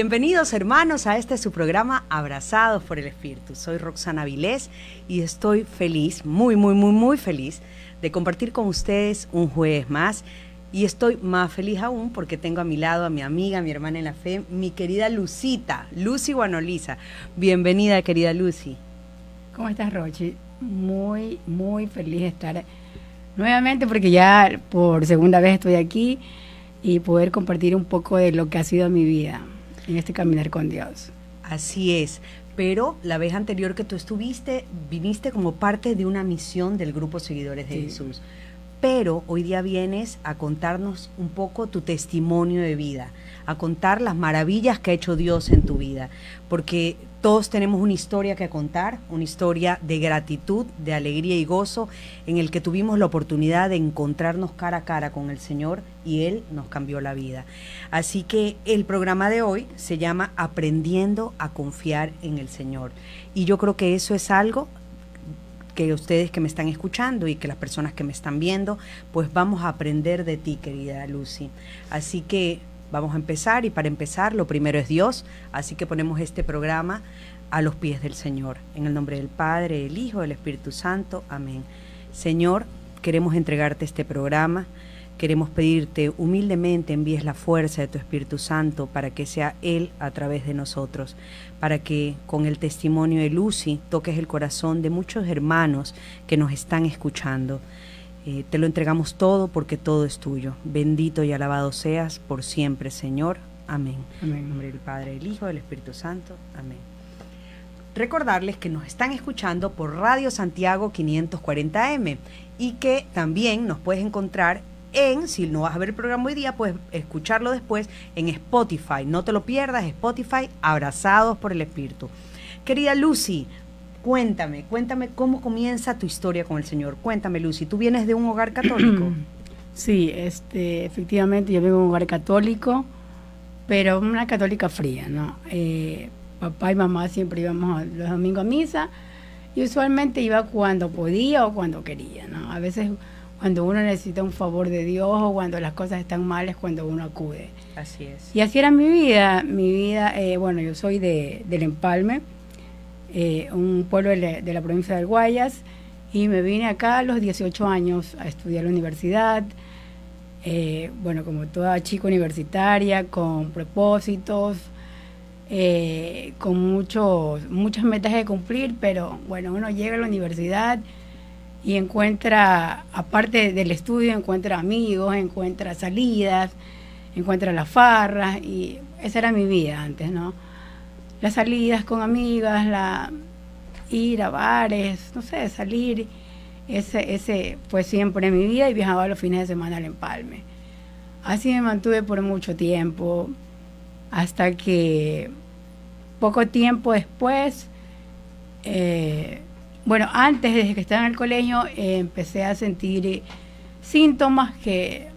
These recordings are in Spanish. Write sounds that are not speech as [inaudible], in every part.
Bienvenidos hermanos a este su programa Abrazados por el Espíritu. Soy Roxana Vilés y estoy feliz, muy, muy, muy, muy feliz de compartir con ustedes un jueves más. Y estoy más feliz aún porque tengo a mi lado a mi amiga, mi hermana en la fe, mi querida Lucita, Lucy Guanoliza. Bienvenida, querida Lucy. ¿Cómo estás, Rochi? Muy, muy feliz de estar nuevamente porque ya por segunda vez estoy aquí y poder compartir un poco de lo que ha sido mi vida en este caminar con Dios. Así es, pero la vez anterior que tú estuviste, viniste como parte de una misión del grupo Seguidores de Jesús. Pero hoy día vienes a contarnos un poco tu testimonio de vida, a contar las maravillas que ha hecho Dios en tu vida, porque todos tenemos una historia que contar, una historia de gratitud, de alegría y gozo, en el que tuvimos la oportunidad de encontrarnos cara a cara con el Señor y Él nos cambió la vida. Así que el programa de hoy se llama Aprendiendo a confiar en el Señor. Y yo creo que eso es algo que ustedes que me están escuchando y que las personas que me están viendo, pues vamos a aprender de ti, querida Lucy. Así que Vamos a empezar y para empezar lo primero es Dios, así que ponemos este programa a los pies del Señor. En el nombre del Padre, del Hijo, del Espíritu Santo. Amén. Señor, queremos entregarte este programa. Queremos pedirte humildemente envíes la fuerza de tu Espíritu Santo para que sea Él a través de nosotros, para que con el testimonio de Lucy toques el corazón de muchos hermanos que nos están escuchando. Eh, te lo entregamos todo porque todo es tuyo. Bendito y alabado seas por siempre, Señor. Amén. Amén. En nombre del Padre, del Hijo, del Espíritu Santo. Amén. Recordarles que nos están escuchando por Radio Santiago 540M y que también nos puedes encontrar en, si no vas a ver el programa hoy día, puedes escucharlo después en Spotify. No te lo pierdas, Spotify, abrazados por el Espíritu. Querida Lucy, Cuéntame, cuéntame cómo comienza tu historia con el Señor. Cuéntame, Lucy, ¿tú vienes de un hogar católico? [clears throat] Sí, este, efectivamente, yo vengo de un hogar católico, pero una católica fría, ¿no? Eh, papá y mamá siempre íbamos los domingos a misa y usualmente iba cuando podía o cuando quería, ¿no? A veces cuando uno necesita un favor de Dios o cuando las cosas están mal es cuando uno acude. Así es. Y así era mi vida. Mi vida, eh, bueno, yo soy de, del Empalme eh, un pueblo de la, provincia del Guayas, y me vine acá a los 18 años a estudiar la universidad. Eh, bueno, como toda chica universitaria, con propósitos, eh, con muchos, muchas metas de cumplir, pero bueno, uno llega a la universidad y encuentra, aparte del estudio, encuentra amigos, encuentra salidas, encuentra las farras, y esa era mi vida antes, ¿no? Las salidas con amigas, la ir a bares, no sé, salir. Ese, ese fue siempre mi vida y viajaba los fines de semana al Empalme. Así me mantuve por mucho tiempo, hasta que poco tiempo después, eh, bueno, antes, desde que estaba en el colegio, empecé a sentir síntomas que,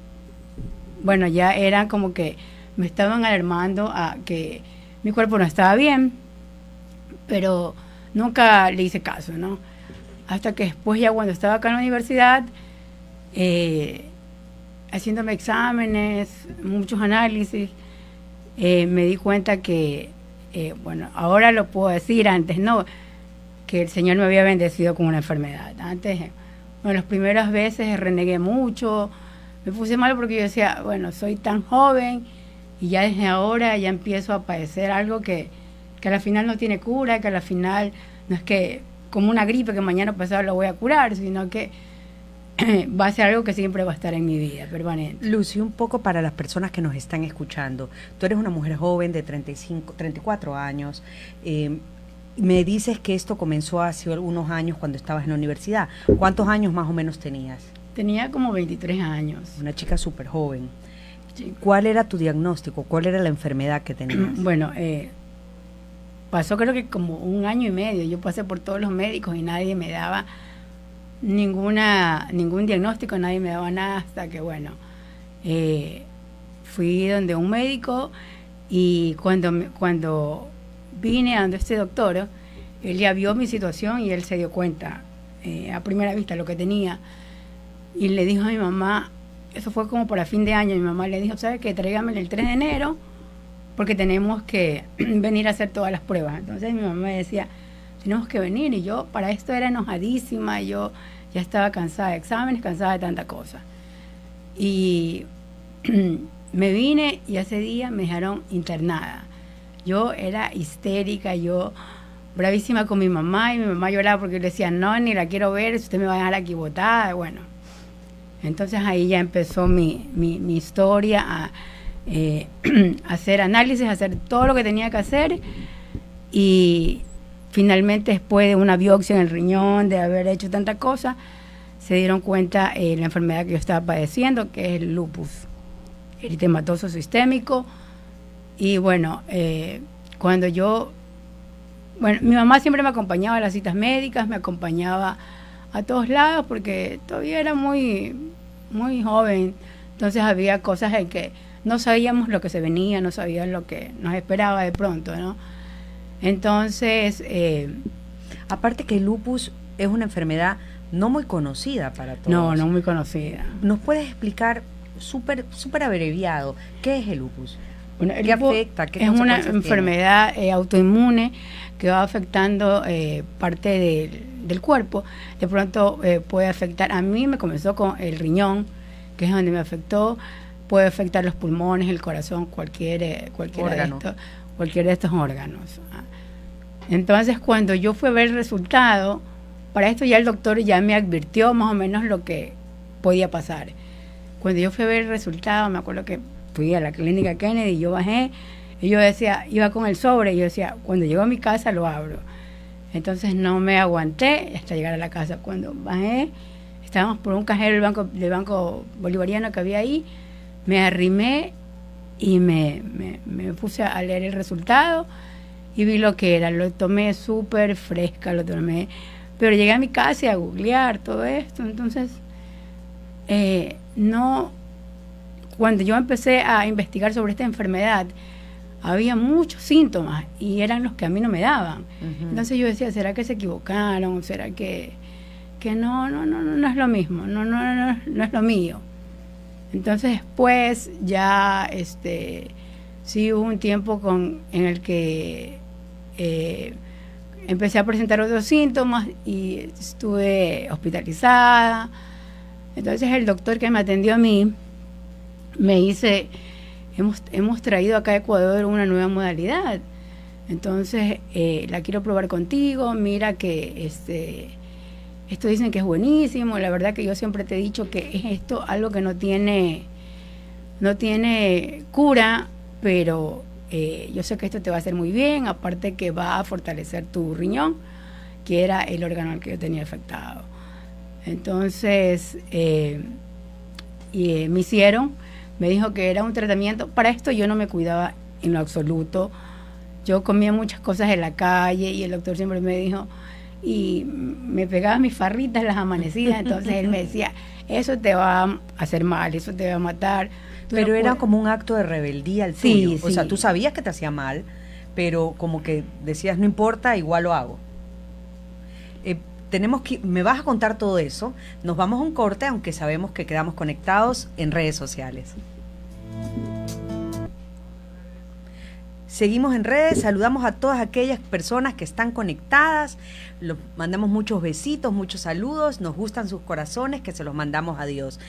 bueno, ya eran como que me estaban alarmando a que mi cuerpo no estaba bien, pero nunca le hice caso, ¿no? Hasta que después ya cuando estaba acá en la universidad, eh, haciéndome exámenes, muchos análisis, eh, me di cuenta que, eh, bueno, ahora lo puedo decir, antes no, que el Señor me había bendecido con una enfermedad. Antes, bueno, las primeras veces renegué mucho, me puse mal porque yo decía, bueno, soy tan joven y ya desde ahora ya empiezo a padecer algo que, que a la final no tiene cura, que a la final no es que como una gripe que mañana pasado lo voy a curar, sino que [clears throat] va a ser algo que siempre va a estar en mi vida, permanente. Lucy, un poco para las personas que nos están escuchando. Tú eres una mujer joven de 35, 34 años. Eh, me dices que esto comenzó hace algunos años cuando estabas en la universidad. ¿Cuántos años más o menos tenías? Tenía como 23 años. Una chica súper joven. ¿Cuál era tu diagnóstico? ¿Cuál era la enfermedad que tenías? [clears throat] Bueno, eh, pasó creo que como un año y medio. Yo pasé por todos los médicos y nadie me daba ninguna ningún diagnóstico, nadie me daba nada hasta que, bueno, eh, fui donde un médico y cuando, cuando vine a donde este doctor, él ya vio mi situación y él se dio cuenta eh, a primera vista lo que tenía y le dijo a mi mamá, eso fue como para fin de año, mi mamá le dijo, ¿sabes qué? Tráigame el 3 de enero, porque tenemos que [clears throat] venir a hacer todas las pruebas. Entonces mi mamá me decía, tenemos que venir y yo para esto era enojadísima, yo ya estaba cansada de exámenes, cansada de tanta cosa. Y [clears throat] me vine y ese día me dejaron internada. Yo era histérica, yo bravísima con mi mamá y mi mamá lloraba porque le decía, no, ni la quiero ver, usted me va a dejar aquí botada. Bueno, entonces ahí ya empezó mi, mi, historia a eh, [clears throat] hacer análisis, hacer todo lo que tenía que hacer y finalmente después de una biopsia en el riñón, de haber hecho tanta cosa, se dieron cuenta eh, la enfermedad que yo estaba padeciendo, que es el lupus eritematoso sistémico. Y bueno, eh, cuando yo, bueno, mi mamá siempre me acompañaba a las citas médicas, me acompañaba a todos lados porque todavía era muy, muy joven, entonces había cosas en que no sabíamos lo que se venía, no sabíamos lo que nos esperaba de pronto, ¿no? Entonces... Eh, Aparte que el lupus es una enfermedad no muy conocida para todos. No, no muy conocida. ¿Nos puedes explicar súper súper abreviado qué es el lupus? ¿Qué afecta? es una enfermedad eh, autoinmune que va afectando eh, parte del cuerpo. De pronto puede afectar, a mí me comenzó con el riñón, que es donde me afectó, puede afectar los pulmones, el corazón, cualquier, eh, cualquier, de, estos, cualquiera de estos órganos. Ah. Entonces, cuando yo fui a ver el resultado, para esto ya el doctor ya me advirtió más o menos lo que podía pasar. Cuando yo fui a ver el resultado, me acuerdo que fui a la clínica Kennedy, y yo bajé, y yo decía, iba con el sobre, y yo decía, cuando llego a mi casa lo abro. Entonces no me aguanté hasta llegar a la casa. Cuando bajé, estábamos por un cajero del banco, del banco bolivariano que había ahí, me arrimé y me, puse a leer el resultado y vi lo que era. Lo tomé súper fresca, lo tomé. Pero llegué a mi casa y a googlear todo esto. Entonces, eh, no. Cuando yo empecé a investigar sobre esta enfermedad, había muchos síntomas y eran los que a mí no me daban. Entonces yo decía, ¿será que se equivocaron? ¿Será que, que no, no, no, no, no es lo mismo? No, no, no, no es lo mío. Entonces después ya este sí hubo un tiempo con, en el que eh, empecé a presentar otros síntomas y estuve hospitalizada. Entonces el doctor que me atendió a mí me dice, hemos, traído acá a Ecuador una nueva modalidad. Entonces eh, la quiero probar contigo, mira que este esto dicen que es buenísimo, la verdad que yo siempre te he dicho que es esto algo que no tiene, no tiene cura, pero eh, yo sé que esto te va a hacer muy bien, aparte que va a fortalecer tu riñón, que era el órgano al que yo tenía afectado. Entonces, eh, y, me hicieron, me dijo que era un tratamiento, para esto yo no me cuidaba en lo absoluto, yo comía muchas cosas en la calle y el doctor siempre me dijo, y me pegaba mis farritas las amanecidas, entonces él me decía, eso te va a hacer mal, eso te va a matar. pero era como un acto de rebeldía al sí, O sea, tú sabías que te hacía mal, pero como que decías, no importa, igual lo hago. Eh, tenemos que, me vas a contar todo eso. Nos vamos a un corte, aunque sabemos que quedamos conectados en redes sociales. Seguimos en redes, saludamos a todas aquellas personas que están conectadas, los mandamos muchos besitos, muchos saludos, nos gustan sus corazones, que se los mandamos a Dios.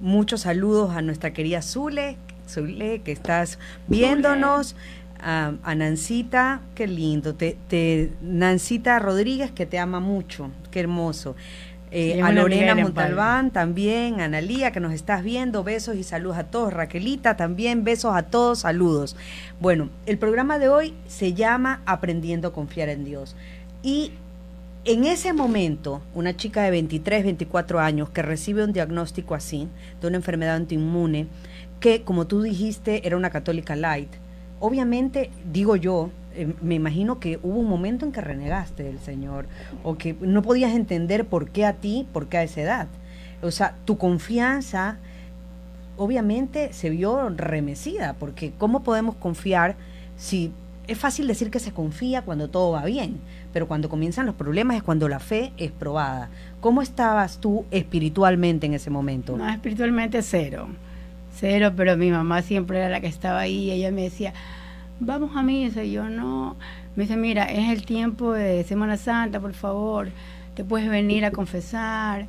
Muchos saludos a nuestra querida Zule, Zule, que estás viéndonos, a, Nancita, qué lindo, te, te, Nancita Rodríguez, que te ama mucho, qué hermoso. Eh, a Lorena Montalbán también, a Analía que nos estás viendo, besos y saludos a todos, Raquelita también, besos a todos, saludos. Bueno, el programa de hoy se llama Aprendiendo a confiar en Dios. Y en ese momento, una chica de 23, 24 años que recibe un diagnóstico así, de una enfermedad autoinmune, que como tú dijiste era una católica light, obviamente, digo yo, eh, me imagino que hubo un momento en que renegaste del Señor o que no podías entender por qué a ti, por qué a esa edad. O sea, tu confianza obviamente se vio remecida, porque ¿cómo podemos confiar si es fácil decir que se confía cuando todo va bien, pero cuando comienzan los problemas es cuando la fe es probada. ¿Cómo estabas tú espiritualmente en ese momento? No, espiritualmente cero, cero, pero mi mamá siempre era la que estaba ahí, ella me decía, vamos a misa. Y yo no. Me dice, mira, es el tiempo de Semana Santa, por favor, te puedes venir a confesar.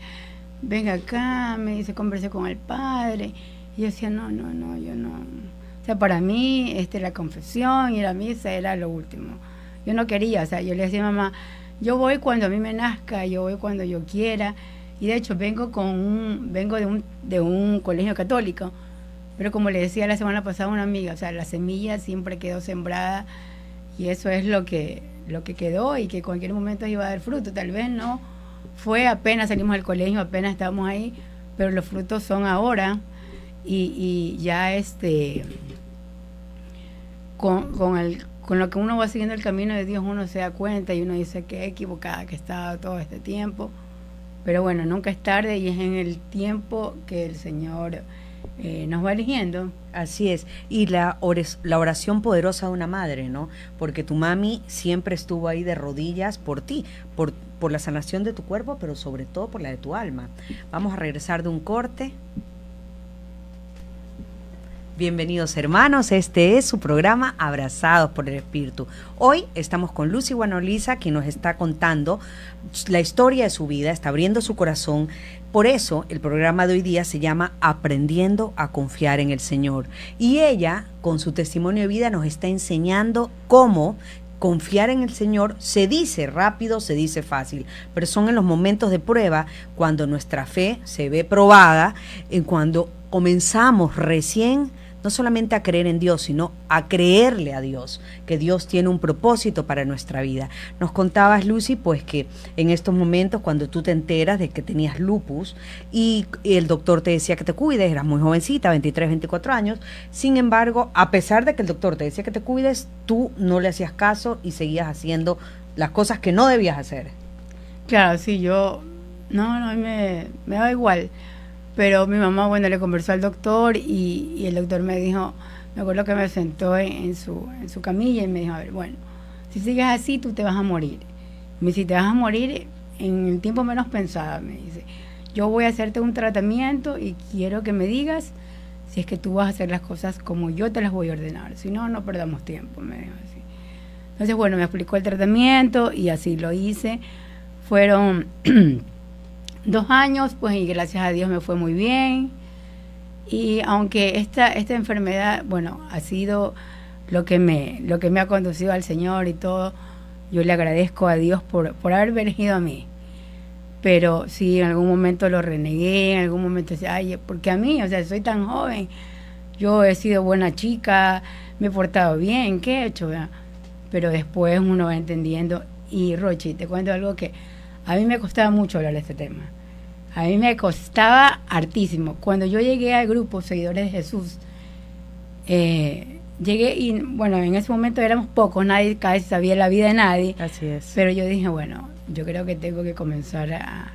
Venga acá, me dice, conversé con el padre. Y yo decía, no, no, no, yo no. O sea, para mí, este, la confesión y la misa era lo último. Yo no quería, o sea, yo le decía mamá, yo voy cuando a mí me nazca, yo voy cuando yo quiera. Y de hecho vengo con un, vengo de un, de un colegio católico, pero como le decía la semana pasada a una amiga, o sea, la semilla siempre quedó sembrada y eso es lo que, lo que quedó y que en cualquier momento iba a dar fruto. Tal vez no fue apenas salimos del colegio, apenas estábamos ahí, pero los frutos son ahora y, ya este con, con el con lo que uno va siguiendo el camino de Dios, uno se da cuenta y uno dice que equivocada que he todo este tiempo. Pero bueno, nunca es tarde y es en el tiempo que el Señor eh, nos va eligiendo. Así es. Y la, la oración poderosa de una madre, ¿no? Porque tu mami siempre estuvo ahí de rodillas por ti, por, por la sanación de tu cuerpo, pero sobre todo por la de tu alma. Vamos a regresar de un corte. Bienvenidos hermanos, este es su programa Abrazados por el Espíritu. Hoy estamos con Lucy Guanoliza, quien nos está contando la historia de su vida, está abriendo su corazón. Por eso el programa de hoy día se llama Aprendiendo a confiar en el Señor. Y ella, con su testimonio de vida, nos está enseñando cómo confiar en el Señor se dice rápido, se dice fácil, pero son en los momentos de prueba cuando nuestra fe se ve probada, en cuando comenzamos recién no solamente a creer en Dios, sino a creerle a Dios, que Dios tiene un propósito para nuestra vida. Nos contabas, Lucy, pues que en estos momentos, cuando tú te enteras de que tenías lupus y el doctor te decía que te cuides, eras muy jovencita, 23, 24 años, sin embargo, a pesar de que el doctor te decía que te cuides, tú no le hacías caso y seguías haciendo las cosas que no debías hacer. Claro, sí, yo, no, no, me, me da igual. Pero mi mamá, bueno, le conversó al doctor y, el doctor me dijo, me acuerdo que me sentó en, su, en su camilla y me dijo, a ver, bueno, si sigues así, tú te vas a morir. Me dice, te vas a morir en el tiempo menos pensado, me dice, yo voy a hacerte un tratamiento y quiero que me digas si es que tú vas a hacer las cosas como yo te las voy a ordenar. Si no, no perdamos tiempo, me dijo así. Entonces, bueno, me explicó el tratamiento y así lo hice. Fueron [clears throat] dos años, pues y gracias a Dios me fue muy bien. Y aunque esta, esta enfermedad, bueno, ha sido lo que, me, lo que me ha conducido al Señor y todo, yo le agradezco a Dios por, por haberme elegido a mí. Pero sí, en algún momento lo renegué, en algún momento decía, ay, porque a mí, o sea, soy tan joven, yo he sido buena chica, me he portado bien, ¿qué he hecho? Pero después uno va entendiendo. Y Rochi, te cuento algo que a mí me costaba mucho hablar de este tema. A mí me costaba hartísimo. Cuando yo llegué al grupo Seguidores de Jesús, eh, llegué y, bueno, en ese momento éramos pocos, nadie casi sabía la vida de nadie. Así es. Pero yo dije, bueno, yo creo que tengo que comenzar a,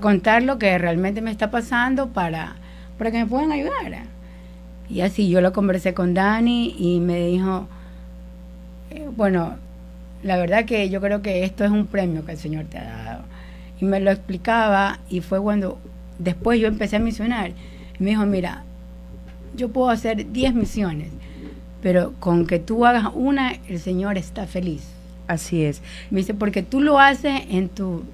contar lo que realmente me está pasando para, para que me puedan ayudar. Y así yo lo conversé con Dani y me dijo, eh, bueno, la verdad que yo creo que esto es un premio que el Señor te ha dado y me lo explicaba y fue cuando después yo empecé a misionar. Y me dijo, mira, yo puedo hacer 10 misiones, pero con que tú hagas una, el Señor está feliz. Así es. Me dice, porque tú lo haces en tu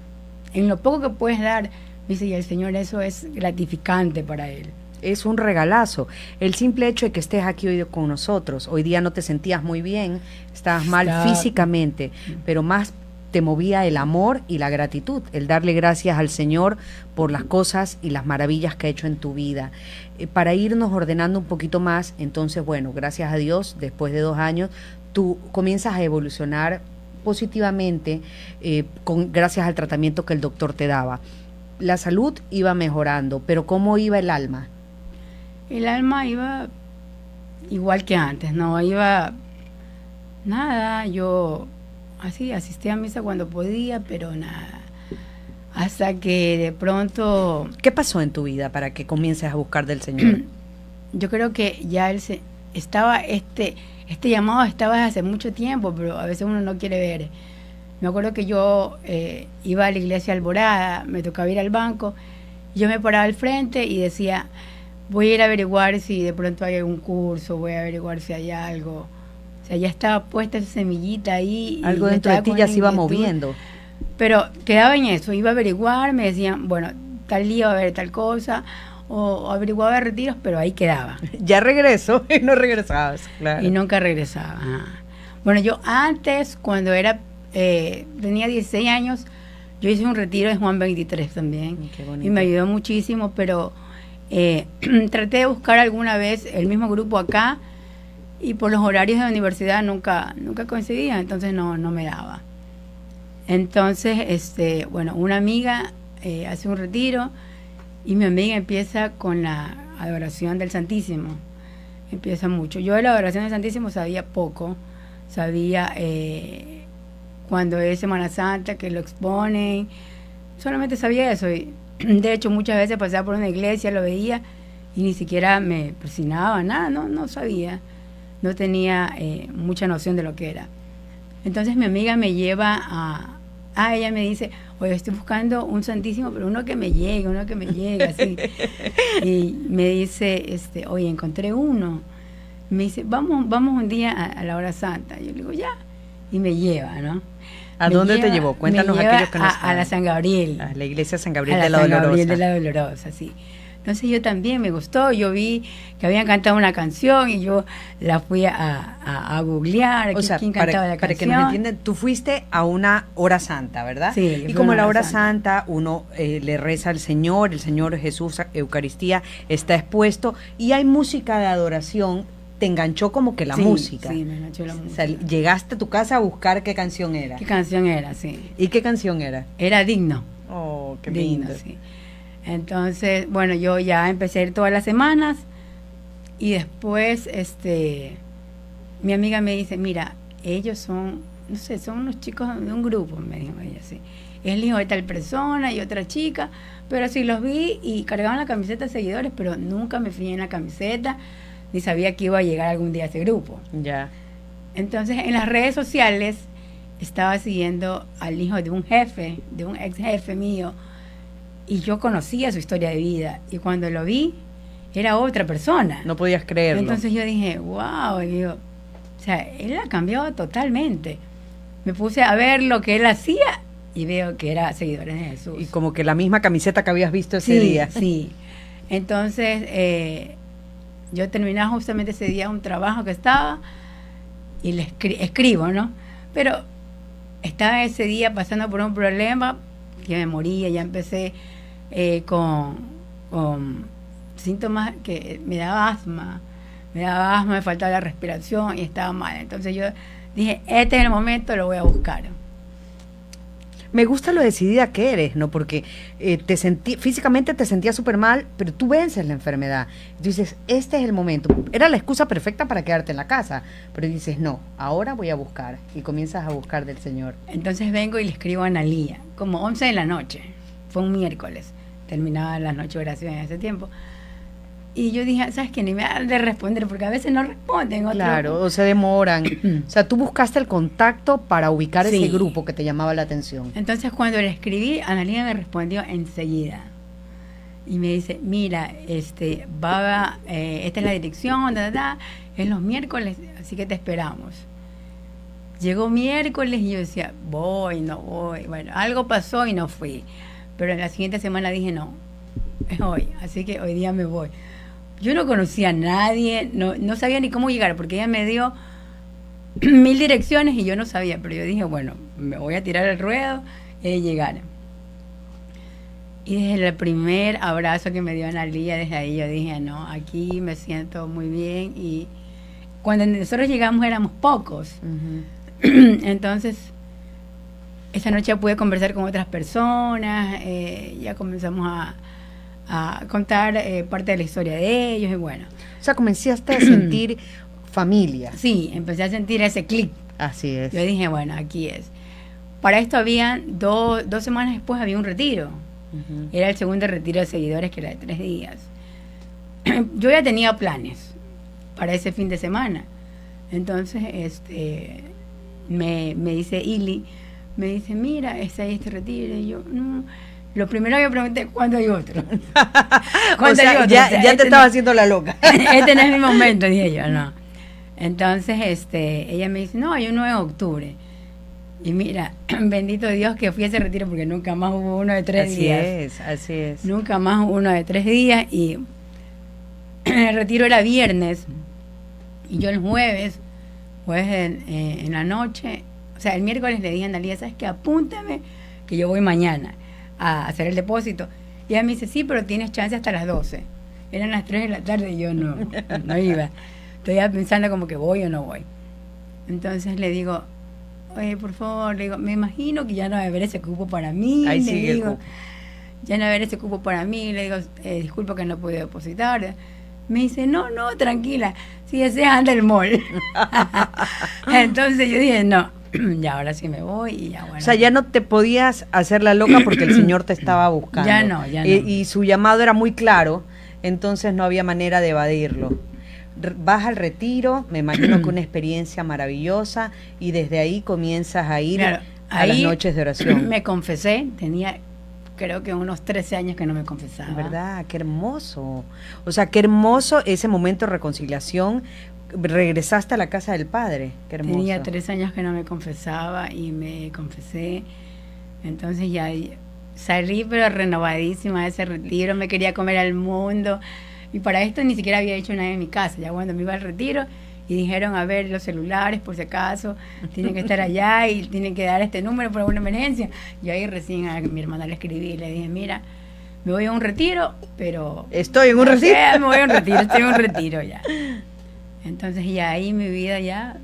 en lo poco que puedes dar, me dice, y el Señor eso es gratificante para él. Es un regalazo. El simple hecho de que estés aquí hoy con nosotros, hoy día no te sentías muy bien, estabas mal físicamente, pero más te movía el amor y la gratitud, el darle gracias al Señor por las cosas y las maravillas que ha hecho en tu vida. Eh, para irnos ordenando un poquito más, entonces, bueno, gracias a Dios, después de dos años, tú comienzas a evolucionar positivamente eh, con, gracias al tratamiento que el doctor te daba. La salud iba mejorando, pero ¿cómo iba el alma? El alma iba igual que antes, no iba nada, yo así, asistí a misa cuando podía, pero nada. Hasta que de pronto... ¿Qué pasó en tu vida para que comiences a buscar del Señor? [clears throat] Yo creo que ya él se, estaba, este, este llamado estaba desde hace mucho tiempo, pero a veces uno no quiere ver. Me acuerdo que yo eh, iba a la iglesia Alborada, me tocaba ir al banco, yo me paraba al frente y decía, voy a ir a averiguar si de pronto hay algún curso, voy a averiguar si hay algo sea, ya estaba puesta esa semillita ahí. Algo dentro de ti ya se iba moviendo. Pero quedaba en eso, iba a averiguar, me decían, bueno, tal día va a haber tal cosa, o, averiguaba retiros, pero ahí quedaba. [laughs] Ya regreso [laughs] y no regresabas, claro. Y nunca regresaba. Bueno, yo antes, cuando era eh, tenía 16 años, yo hice un retiro de Juan 23 también. Mm, y me ayudó muchísimo, pero eh, [clears throat] traté de buscar alguna vez el mismo grupo acá y por los horarios de la universidad nunca, nunca coincidía, entonces no, no me daba. Entonces, este, bueno, una amiga eh, hace un retiro y mi amiga empieza con la adoración del Santísimo. Empieza mucho. Yo de la adoración del Santísimo sabía poco, sabía eh, cuando es Semana Santa que lo exponen, solamente sabía eso. De hecho, muchas veces pasaba por una iglesia, lo veía y ni siquiera me presionaba, nada, no, no sabía, no tenía eh, mucha noción de lo que era. Entonces mi amiga me lleva a, ah, ella me dice, oye, estoy buscando un santísimo, pero uno que me llegue, uno que me llegue, así. [laughs] y me dice, este, oye, encontré uno. Me dice, vamos, vamos un día a, la hora santa. Yo le digo, ya. Y me lleva, ¿no? ¿A dónde te llevó? Cuéntanos aquellos que no a, a la San Gabriel. A la iglesia San Gabriel de la San Dolorosa. Gabriel de la Dolorosa, sí. Entonces yo también me gustó, yo vi que habían cantado una canción y yo la fui a, a, googlear, o sea, quién cantaba la canción. Para que nos entiendan, tú fuiste a una hora santa, ¿verdad? Sí. Y como la hora santa, uno eh, le reza al Señor, el Señor Jesús, Eucaristía está expuesto y hay música de adoración te enganchó como que la música. Sí, me enganchó la música. llegaste a tu casa a buscar qué canción era. ¿Qué canción era, sí? ¿Y qué canción era? Era Digno. Oh, qué Digno, sí. Entonces, bueno, yo ya empecé a ir todas las semanas y después, este, mi amiga me dice, mira, ellos son, no sé, son unos chicos de un grupo, me dijo ella, sí. Es el hijo de tal persona y otra chica, pero sí los vi y cargaban la camiseta de seguidores, pero nunca me fui en la camiseta ni sabía que iba a llegar algún día a ese grupo. Ya. Entonces, en las redes sociales estaba siguiendo al hijo de un jefe, de un ex jefe mío, y yo conocía su historia de vida. Y cuando lo vi, era otra persona. No podías creerlo. Entonces yo dije, wow, digo, o sea, él ha cambiado totalmente. Me puse a ver lo que él hacía y veo que era seguidores de Jesús. Y como que la misma camiseta que habías visto ese día. Sí, entonces eh, yo terminaba justamente ese día un trabajo que estaba y le escribo, ¿no? Pero estaba ese día pasando por un problema que me moría, ya empecé eh, con, síntomas que me daba asma, me daba asma, me faltaba la respiración y estaba mal. Entonces yo dije, este es el momento, lo voy a buscar. Me gusta lo decidida que eres, ¿no? Porque eh, te sentí, físicamente te sentías súper mal, pero tú vences la enfermedad. Tú dices, este es el momento. Era la excusa perfecta para quedarte en la casa, pero dices, no, ahora voy a buscar. Y comienzas a buscar del Señor. Entonces vengo y le escribo a Analía, como 11 de la noche, fue un miércoles terminaba las noches de oración en ese tiempo. Y yo dije, ¿sabes qué? Ni me dan de responder, porque a veces no responden. Claro, o se demoran. [clears throat] o sea, tú buscaste el contacto para ubicar ese grupo que te llamaba la atención. Entonces, cuando le escribí, Analia me respondió enseguida. Y me dice, mira, este, va, eh, esta es la dirección, da, da, es los miércoles, así que te esperamos. Llegó miércoles y yo decía, voy, no voy. Bueno, algo pasó y no fui. Pero en la siguiente semana dije, no, es hoy, así que hoy día me voy. Yo no conocía a nadie, no, no sabía ni cómo llegar, porque ella me dio [clears throat] mil direcciones y yo no sabía, pero yo dije, bueno, me voy a tirar el ruedo y llegar. Y desde el primer abrazo que me dio Analia, desde ahí yo dije, no, aquí me siento muy bien. Y cuando nosotros llegamos éramos pocos. [clears throat] Entonces esa noche pude conversar con otras personas, eh, ya comenzamos a, contar eh, parte de la historia de ellos y bueno. O sea, comenzaste a [clears throat] sentir familia. Sí, empecé a sentir ese clic. Así es. Yo dije, bueno, aquí es. Para esto había dos semanas después había un retiro. Era el segundo retiro de seguidores que era de tres días. [clears throat] Yo ya tenía planes para ese fin de semana. Entonces, este, me, me dice Ili, me dice, mira, está ahí este retiro. Y yo, no. Lo primero que pregunté, ¿cuándo hay otro? [laughs] ¿Cuándo hay otro? Ya, te este estaba haciendo la loca. [laughs] este no es mi [laughs] momento, dije yo, no. Entonces, este, ella me dice, no, hay uno en octubre. Y mira, [clears throat] bendito Dios que fui a ese retiro porque nunca más hubo uno de tres días. Así es, así es. Nunca más uno de tres días y [clears throat] el retiro era viernes y yo el jueves, pues en, eh, en la noche, o sea, el miércoles le dije a Analia, ¿sabes qué? Apúntame que yo voy mañana a hacer el depósito. Y ella me dice, sí, pero tienes chance hasta las 12. Eran las 3 de la tarde y yo no, no iba. Estoy pensando como que voy o no voy. Entonces le digo, oye, por favor, le digo, me imagino que ya no va a haber ese cupo para mí. Ahí le sigue el digo, cupo. ya no va a haber ese cupo para mí. Le digo, eh, disculpa que no pude depositar. Me dice, no, no, tranquila, si deseas anda el mall. [laughs] [laughs] Entonces yo dije, no, [clears throat] ya ahora sí me voy y ya bueno. O sea, ya no te podías hacer la loca porque el Señor te estaba [clears throat] buscando. Ya no, ya Y- no. Y, su llamado era muy claro, entonces no había manera de evadirlo. Vas al retiro, me imagino que una [clears throat] experiencia maravillosa, y desde ahí comienzas a ir Claro, a las noches de oración. Me confesé, tenía creo que unos 13 años que no me confesaba. ¿Verdad? Qué hermoso. O sea, qué hermoso ese momento de reconciliación. Regresaste a la casa del Padre. Qué hermoso. Tenía tres años que no me confesaba y me confesé. Entonces ya salí pero renovadísima de ese retiro, me quería comer al mundo. Y para esto ni siquiera había hecho nada en mi casa. Ya cuando me iba al retiro y dijeron, a ver, los celulares, por si acaso, tienen que estar [laughs] allá y tienen que dar este número por alguna emergencia. Yo ahí recién a mi hermana le escribí y le dije, mira, me voy a un retiro, pero... Estoy en un retiro. me voy a un retiro, estoy en un retiro ya. [laughs] Entonces ya ahí mi vida ya,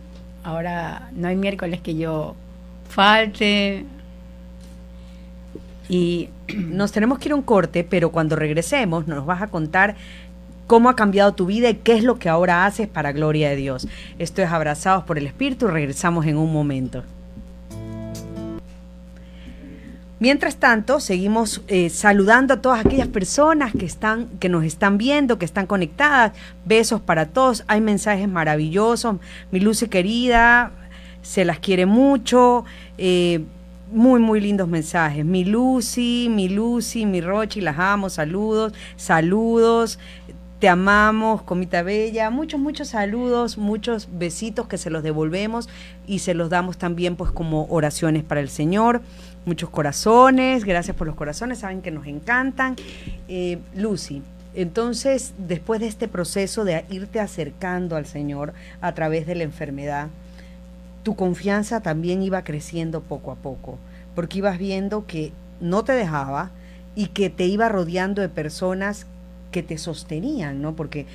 ahora no hay miércoles que yo falte. Y [clears throat] Nos tenemos que ir a un corte, pero cuando regresemos nos vas a contar cómo ha cambiado tu vida y qué es lo que ahora haces para gloria de Dios. Esto es Abrazados por el Espíritu, regresamos en un momento. Mientras tanto, seguimos eh, saludando a todas aquellas personas que están, que nos están viendo, que están conectadas. Besos para todos. Hay mensajes maravillosos. Mi Lucy querida, se las quiere mucho. Eh, muy, muy lindos mensajes. Mi Lucy, mi Lucy, mi Rochi, las amo. Saludos, saludos. Te amamos, comita bella. Muchos, muchos saludos, muchos besitos que se los devolvemos y se los damos también pues como oraciones para el Señor. Muchos corazones, gracias por los corazones, saben que nos encantan. Eh, Lucy, entonces después de este proceso de irte acercando al Señor a través de la enfermedad, tu confianza también iba creciendo poco a poco, porque ibas viendo que no te dejaba y que te iba rodeando de personas que te sostenían, ¿no? Porque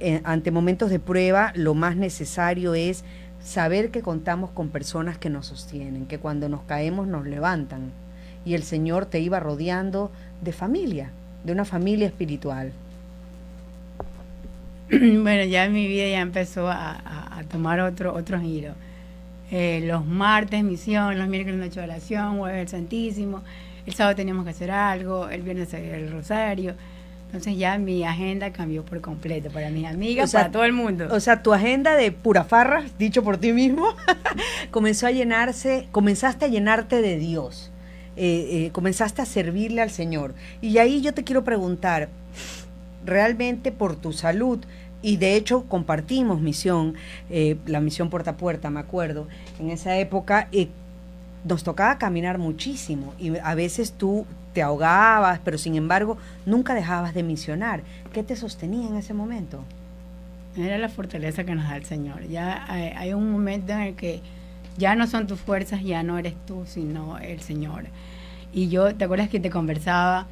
eh, ante momentos de prueba lo más necesario es saber que contamos con personas que nos sostienen, que cuando nos caemos nos levantan. Y el Señor te iba rodeando de familia, de una familia espiritual. [clears throat] bueno, ya mi vida ya empezó a tomar otro, otro giro. Eh, los martes misión, los miércoles noche de oración, jueves el Santísimo, el sábado teníamos que hacer algo, el viernes el rosario. Entonces ya mi agenda cambió por completo para mis amigas, O sea, para todo el mundo. O sea, tu agenda de pura farra, dicho por ti mismo, [laughs] comenzó a llenarse, comenzaste a llenarte de Dios, eh, eh, comenzaste a servirle al Señor. Y ahí yo te quiero preguntar, realmente por tu salud, y de hecho compartimos misión, eh, la misión puerta a puerta, me acuerdo, en esa época eh, nos tocaba caminar muchísimo y a veces tú te ahogabas, pero sin embargo nunca dejabas de misionar. ¿Qué te sostenía en ese momento? Era la fortaleza que nos da el Señor. Ya hay, hay un momento en el que ya no son tus fuerzas, ya no eres tú, sino el Señor. Y yo, ¿te acuerdas que te conversaba?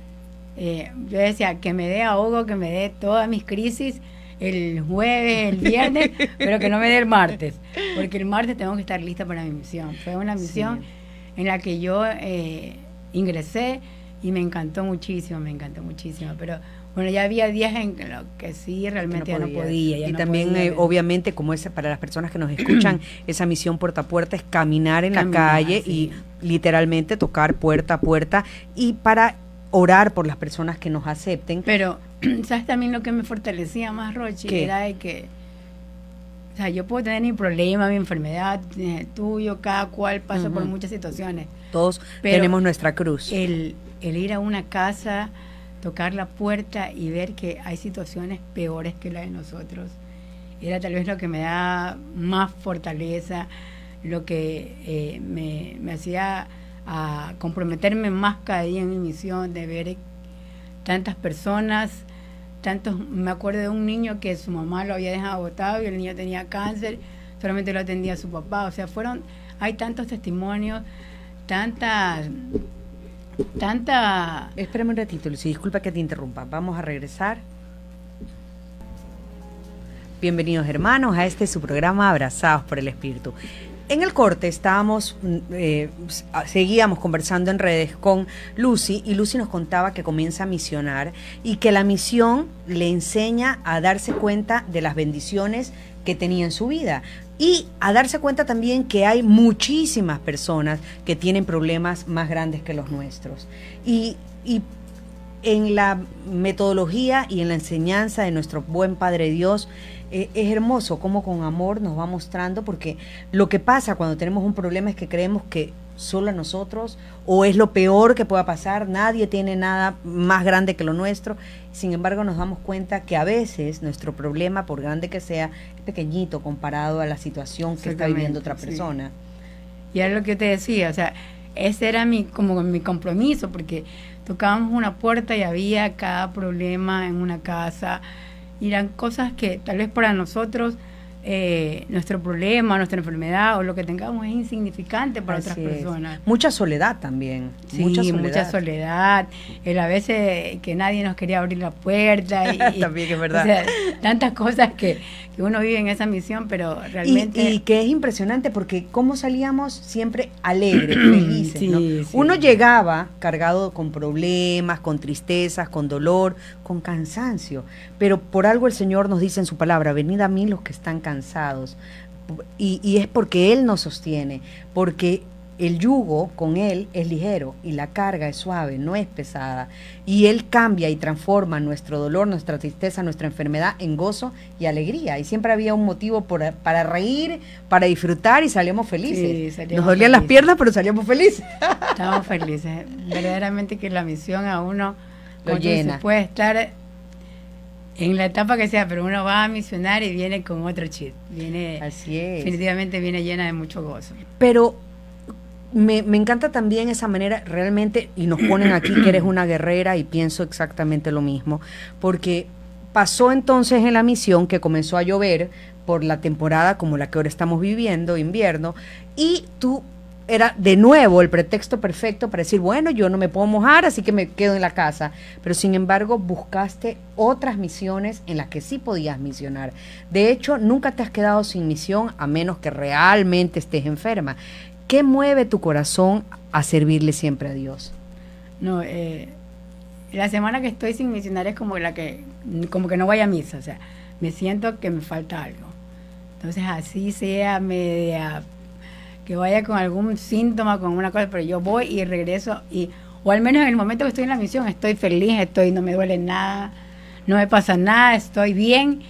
Eh, yo decía que me dé ahogo, que me dé todas mis crisis el jueves, el [laughs] viernes, pero que no me dé el martes, porque el martes tengo que estar lista para mi misión. Fue una misión en la que yo eh, ingresé y me encantó muchísimo, me encantó muchísimo, pero bueno, ya había días en que lo que sí realmente ya no podía. ya y no también, podía, eh, obviamente, como es para las personas que nos escuchan, [clears throat] esa misión puerta a puerta es caminar en Caminar, la calle sí. y literalmente tocar puerta a puerta y para orar por las personas que nos acepten. Pero, [clears throat] ¿sabes también lo que me fortalecía más, Rochi? ¿Qué? Era de que, sea, yo puedo tener mi problema, mi enfermedad, el tuyo, cada cual pasa por muchas situaciones. Todos Pero tenemos nuestra cruz. El, el ir a una casa, tocar la puerta y ver que hay situaciones peores que la de nosotros. era tal vez lo que me da más fortaleza, lo que eh, me, me, hacía a comprometerme más cada día en mi misión, de ver tantas personas, tantos, me acuerdo de un niño que su mamá lo había dejado botado y el niño tenía cáncer, solamente lo atendía su papá, o sea, fueron, hay tantos testimonios, tantas tanta... Espérame un ratito, Lucy, disculpa que te interrumpa. Vamos a regresar. Bienvenidos hermanos a este su programa Abrazados por el Espíritu. En el corte estábamos, mm, eh, seguíamos conversando en redes con Lucy y Lucy nos contaba que comienza a misionar y que la misión le enseña a darse cuenta de las bendiciones que tenía en su vida y a darse cuenta también que hay muchísimas personas que tienen problemas más grandes que los nuestros. Y, y en la metodología y en la enseñanza de nuestro buen Padre Dios, eh, es hermoso cómo con amor nos va mostrando, porque lo que pasa cuando tenemos un problema es que creemos que solo a nosotros o es lo peor que pueda pasar, nadie tiene nada más grande que lo nuestro. Sin embargo, nos damos cuenta que a veces nuestro problema, por grande que sea, es pequeñito comparado a la situación que está viviendo otra persona. Y es lo que te decía, o sea, ese era mi como mi compromiso porque tocábamos una puerta y había cada problema en una casa y eran cosas que tal vez para nosotros eh, nuestro problema, nuestra enfermedad o lo que tengamos es insignificante para otras personas. Mucha soledad también. Sí, mucha soledad. Mucha soledad. El a veces que nadie nos quería abrir la puerta. [laughs] Y, también es verdad. tantas cosas que, que, uno vive en esa misión, pero realmente... Y, que es impresionante porque cómo salíamos siempre alegres, [clears throat] felices. Uno llegaba cargado con problemas, con tristezas, con dolor, con cansancio. Pero por algo el Señor nos dice en su palabra, venid a mí los que están cansados. Y, y es porque Él nos sostiene, porque el yugo con Él es ligero y la carga es suave, no es pesada. Y Él cambia y transforma nuestro dolor, nuestra tristeza, nuestra enfermedad en gozo y alegría. Y siempre había un motivo para reír, para disfrutar y salíamos felices. Nos dolían las piernas, pero salíamos felices. Estamos [laughs] felices. Verdaderamente que la misión a uno lo llena. puede estar en la etapa que sea, pero uno va a misionar y viene con otro chip. Viene, Así es. Definitivamente viene llena de mucho gozo. Pero me, me, encanta también esa manera, realmente, y nos ponen aquí que eres una guerrera y pienso exactamente lo mismo, porque pasó entonces en la misión que comenzó a llover por la temporada como la que ahora estamos viviendo, invierno, y tú era de nuevo el pretexto perfecto para decir, bueno, yo no me puedo mojar, así que me quedo en la casa. Pero sin embargo, buscaste otras misiones en las que sí podías misionar. De hecho, nunca te has quedado sin misión a menos que realmente estés enferma. ¿Qué mueve tu corazón a servirle siempre a Dios? No, eh, la semana que estoy sin misionar es como la que, como que no voy a misa, o sea, me siento que me falta algo. Entonces, así sea media que vaya con algún síntoma, con una cosa, pero yo voy y regreso y o al menos en el momento que estoy en la misión estoy feliz, estoy no me duele nada, no me pasa nada, estoy bien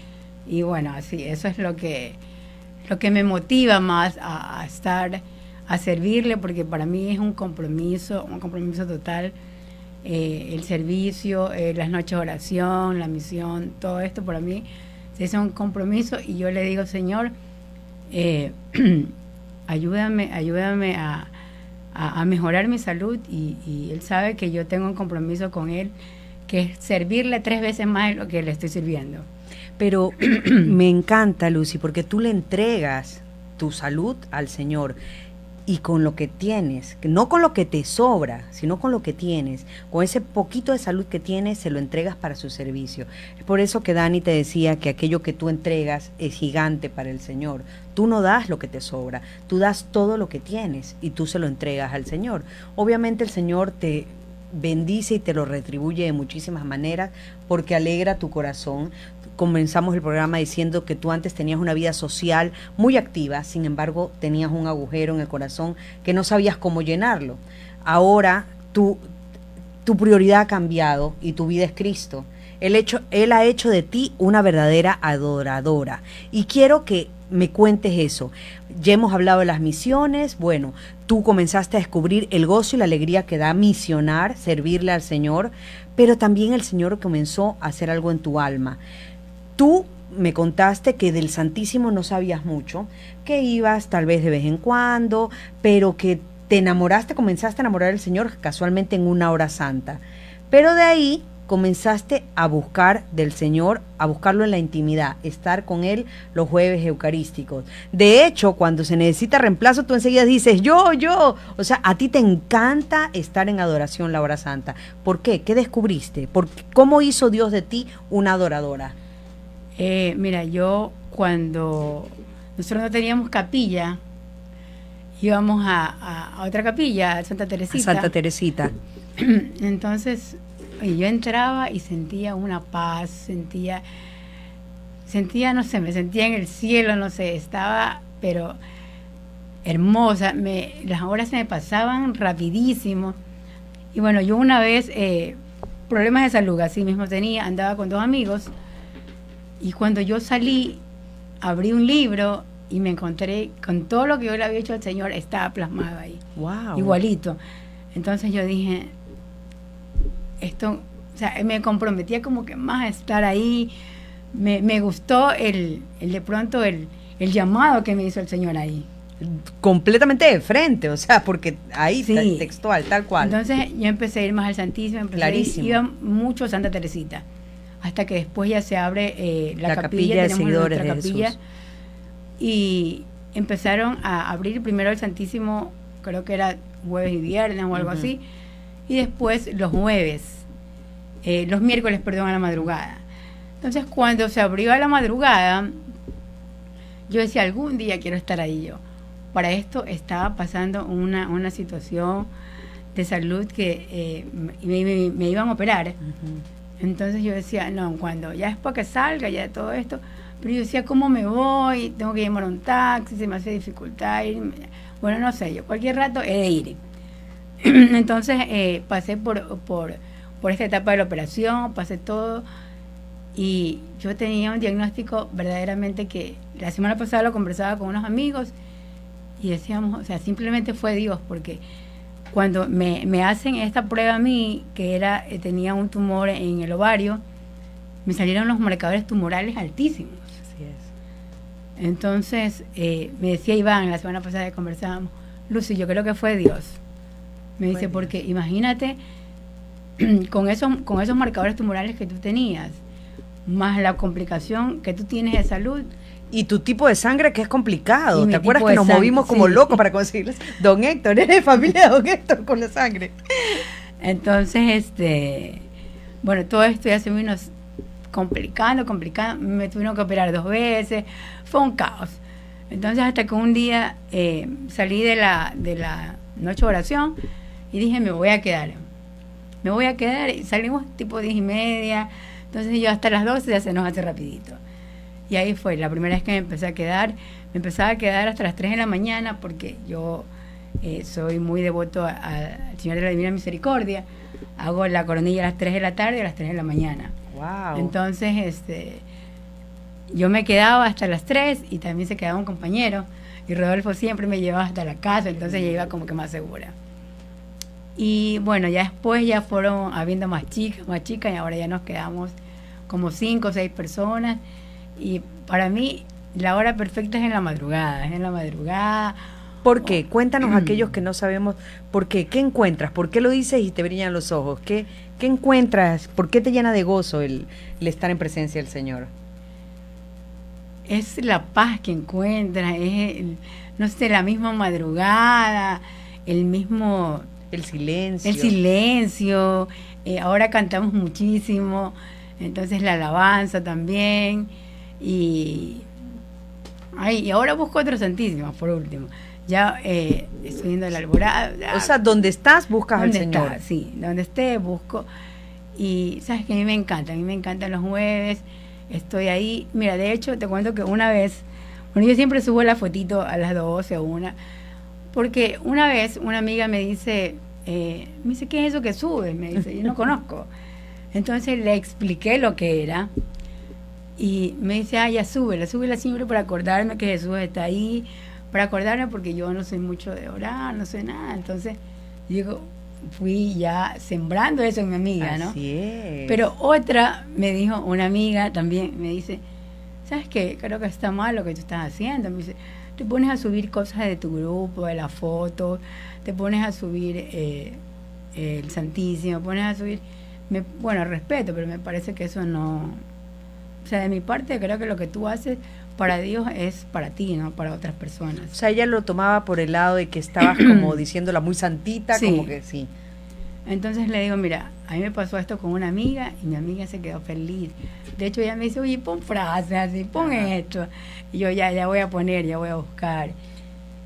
y bueno, así eso es lo que lo que me motiva más a, estar a servirle porque para mí es un compromiso, un compromiso total. Eh, el servicio, eh, las noches de oración, la misión, todo esto para mí es un compromiso y yo le digo, Señor, eh, [clears throat] ayúdame, ayúdame a, mejorar mi salud y, él sabe que yo tengo un compromiso con él, que es servirle tres veces más de lo que le estoy sirviendo. Pero [clears throat] me encanta, Lucy, porque tú le entregas tu salud al Señor y con lo que tienes, no con lo que te sobra, sino con lo que tienes, con ese poquito de salud que tienes, se lo entregas para su servicio. Es por eso que Dani te decía que aquello que tú entregas es gigante para el Señor. Tú no das lo que te sobra, tú das todo lo que tienes y tú se lo entregas al Señor. Obviamente el Señor te bendice y te lo retribuye de muchísimas maneras porque alegra tu corazón, comenzamos el programa diciendo que tú antes tenías una vida social muy activa, sin embargo tenías un agujero en el corazón que no sabías cómo llenarlo. Ahora tu prioridad ha cambiado y tu vida es Cristo. Él, hecho, él ha hecho de ti una verdadera adoradora. Y quiero que me cuentes eso. Ya hemos hablado de las misiones, bueno, tú comenzaste a descubrir el gozo y la alegría que da misionar, servirle al Señor, pero también el Señor comenzó a hacer algo en tu alma tú me contaste que del Santísimo no sabías mucho, que ibas tal vez de vez en cuando, pero que te enamoraste, comenzaste a enamorar del Señor casualmente en una hora santa. Pero de ahí comenzaste a buscar del Señor, a buscarlo en la intimidad, estar con Él los jueves eucarísticos. De hecho, cuando se necesita reemplazo, tú enseguida dices, yo, yo. O sea, a ti te encanta estar en adoración la hora santa. ¿Por qué? ¿Qué descubriste? ¿Por ¿Cómo hizo Dios de ti una adoradora? Eh, mira, yo cuando nosotros no teníamos capilla, íbamos a, otra capilla, a Santa Teresita. Santa Teresita. [clears throat] Entonces yo entraba y sentía una paz, sentía, sentía, no sé, me sentía en el cielo, no sé, estaba, pero hermosa, me, las horas se me pasaban rapidísimo. Y bueno, yo una vez, eh, problemas de salud, así mismo tenía, andaba con dos amigos, y cuando yo salí, abrí un libro y me encontré con todo lo que yo le había hecho al Señor, estaba plasmado ahí. Wow. Igualito. Entonces yo dije, esto, o sea, me comprometía como que más a estar ahí. Me, me gustó el, el, de pronto el, el llamado que me hizo el Señor ahí completamente de frente, o sea, porque ahí sí. textual, tal cual. Entonces yo empecé a ir más al Santísimo, empecé Clarísimo. iba mucho a Santa Teresita, hasta que después ya se abre eh, la, la, capilla, capilla de seguidores de capilla, Jesús. y empezaron a abrir primero el Santísimo, creo que era jueves y viernes o algo uh -huh. así, y después los jueves, eh, los miércoles, perdón, a la madrugada. Entonces, cuando se abrió a la madrugada, yo decía, algún día quiero estar ahí yo. Para esto estaba pasando una, una situación de salud que eh, me, me, me, iban a operar. Uh -huh. Entonces yo decía, no, cuando ya es para que salga ya todo esto, pero yo decía, ¿cómo me voy? Tengo que llamar un taxi, se me hace dificultad ir. Bueno, no sé, yo cualquier rato he de ir. [clears throat] Entonces eh, pasé por, por, por esta etapa de la operación, pasé todo y yo tenía un diagnóstico verdaderamente que la semana pasada lo conversaba con unos amigos y decíamos, o sea, simplemente fue Dios, porque cuando me, me hacen esta prueba a mí, que era eh, tenía un tumor en el ovario, me salieron los marcadores tumorales altísimos. Así es. Entonces eh, me decía Iván, la semana pasada que conversábamos, Lucy, yo creo que fue Dios. Me dice, porque imagínate [clears throat] con esos, con esos marcadores tumorales que tú tenías, más la complicación que tú tienes de salud. Y tu tipo de sangre que es complicado. ¿Te acuerdas que nos movimos como sí. locos para conseguirles? [laughs] Don Héctor, eres de familia de Don Héctor con la sangre. Entonces, este, bueno, todo esto ya se vino complicando, complicando. Me tuvieron que operar dos veces. Fue un caos. Entonces, hasta que un día eh, salí de la, de la noche de oración y dije, me voy a quedar. Me voy a quedar. Y salimos tipo diez y media. Entonces yo hasta las 12 ya se nos hace rapidito. Y ahí fue, la primera vez que me empecé a quedar. Me empezaba a quedar hasta las 3 de la mañana porque yo eh, soy muy devoto al Señor de la Divina Misericordia. Hago la coronilla a las 3 de la tarde y a las 3 de la mañana. Wow. Entonces, este, yo me quedaba hasta las 3 y también se quedaba un compañero. Y Rodolfo siempre me llevaba hasta la casa, entonces ya iba como que más segura. Y bueno, ya después ya fueron habiendo más chicas, más chicas, y ahora ya nos quedamos como cinco o seis personas. Y para mí, la hora perfecta es en la madrugada, es en la madrugada. ¿Por qué? Cuéntanos a [clears throat] aquellos que no sabemos por qué. ¿Qué encuentras? ¿Por qué lo dices y te brillan los ojos? ¿Qué, qué encuentras? ¿Por qué te llena de gozo el, el estar en presencia del Señor? Es la paz que encuentras, es, el, no sé, la misma madrugada, el mismo el silencio. El silencio. Eh, ahora cantamos muchísimo. Entonces la alabanza también. Y, ay, y ahora busco otro santísimo, por último. Ya eh, estoy yendo a la alborada. O sea, donde estás, buscas al Señor. Está, sí, donde esté, busco. Y sabes que a mí me encanta. A mí me encantan los jueves. Estoy ahí. Mira, de hecho, te cuento que una vez. Bueno, yo siempre subo la fotito a las 12 o una porque una vez una amiga me dice, eh, me dice, ¿qué es eso que sube? Me dice, yo no [laughs] conozco. Entonces le expliqué lo que era y me dice, ah, ya súbela, súbela siempre para acordarme que Jesús está ahí, para acordarme porque yo no soy mucho de orar, no sé nada. Entonces, digo, fui ya sembrando eso en mi amiga, ¿no? Así es. Pero otra me dijo, una amiga también, me dice, ¿sabes qué? Creo que está mal lo que tú estás haciendo. Me dice, te pones a subir cosas de tu grupo, de las fotos, te pones a subir eh, el Santísimo, pones a subir, me, bueno, respeto, pero me parece que eso no, sea, de mi parte creo que lo que tú haces para Dios es para ti, no para otras personas. O sea, ella lo tomaba por el lado de que estabas como [clears throat] diciéndola muy santita, como que sí. Entonces le digo, mira, a mí me pasó esto con una amiga y mi amiga se quedó feliz. De hecho, ella me dice, oye, pon frases así, pon esto. Y yo ya, ya voy a poner, ya voy a buscar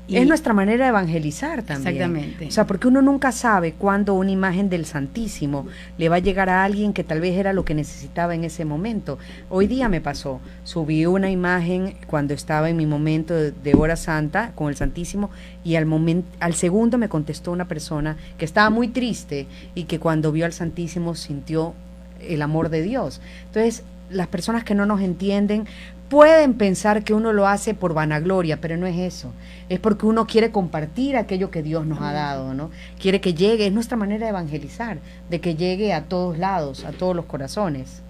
es nuestra manera de evangelizar también. Exactamente. O sea, porque uno nunca sabe cuándo una imagen del Santísimo le va a llegar a alguien que tal vez era lo que necesitaba en ese momento. Hoy día me pasó, subí una imagen cuando estaba en mi momento de, hora santa con el Santísimo y al momento al segundo me contestó una persona que estaba muy triste y que cuando vio al Santísimo sintió el amor de Dios. Entonces, las personas que no nos entienden pueden pensar que uno lo hace por vanagloria, pero no es eso. Es porque uno quiere compartir aquello que Dios nos ha dado, ¿no? Quiere que llegue, es nuestra manera de evangelizar, de que llegue a todos lados, a todos los corazones.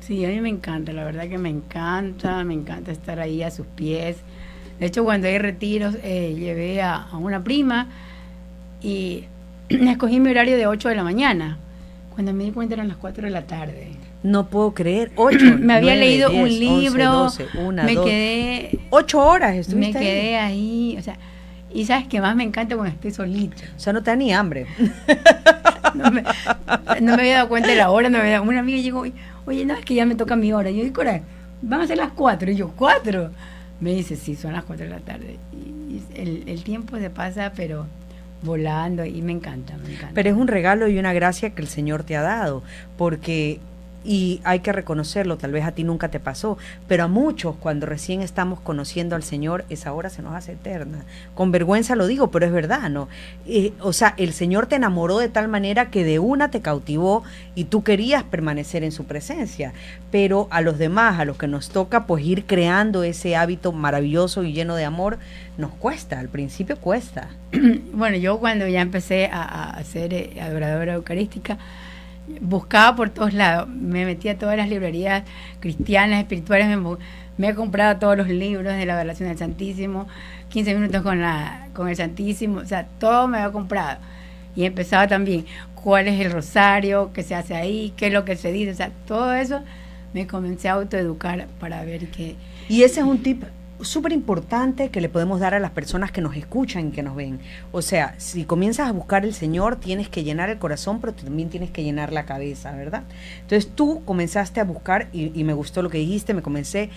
Sí, a mí me encanta, la verdad que me encanta, me encanta estar ahí a sus pies. De hecho, cuando hay retiros, eh, llevé a, a, una prima y [clears throat] escogí mi horario de 8 de la mañana. Cuando me di cuenta eran las 4 de la tarde. No puedo creer, [clears throat] ocho. me había leído un libro, me quedé... Ocho horas estuviste Me quedé ahí. o sea, y sabes que más me encanta cuando estoy solita. O sea, no te da ni hambre. [laughs] no, me, había dado cuenta de la hora, no me había, una amiga llegó, oye, no, es que ya me toca mi hora. yo digo, van a ser las cuatro. Y yo, ¿cuatro? Me dice, sí, son las cuatro de la tarde. Y el, el tiempo se pasa, pero volando y me encanta, me encanta. Pero es un regalo y una gracia que el Señor te ha dado, porque y hay que reconocerlo, tal vez a ti nunca te pasó, pero a muchos cuando recién estamos conociendo al Señor, esa hora se nos hace eterna. Con vergüenza lo digo, pero es verdad, ¿no? Eh, o sea, el Señor te enamoró de tal manera que de una te cautivó y tú querías permanecer en su presencia, pero a los demás, a los que nos toca pues ir creando ese hábito maravilloso y lleno de amor, nos cuesta, al principio cuesta. [clears throat] Bueno, yo cuando ya empecé a, a ser eh, adoradora eucarística, buscaba por todos lados. Me metía a todas las librerías cristianas, espirituales, me, he comprado todos los libros de la adoración del Santísimo, 15 minutos con, la, con el Santísimo, o sea, todo me había comprado. Y empezaba también cuál es el rosario, qué se hace ahí, qué es lo que se dice, o sea, todo eso me comencé a autoeducar para ver qué... Y ese es un tip súper importante que le podemos dar a las personas que nos escuchan y que nos ven. O sea, si comienzas a buscar el Señor, tienes que llenar el corazón, pero también tienes que llenar la cabeza, ¿verdad? Entonces tú comenzaste a buscar, y, me gustó lo que dijiste, me comencé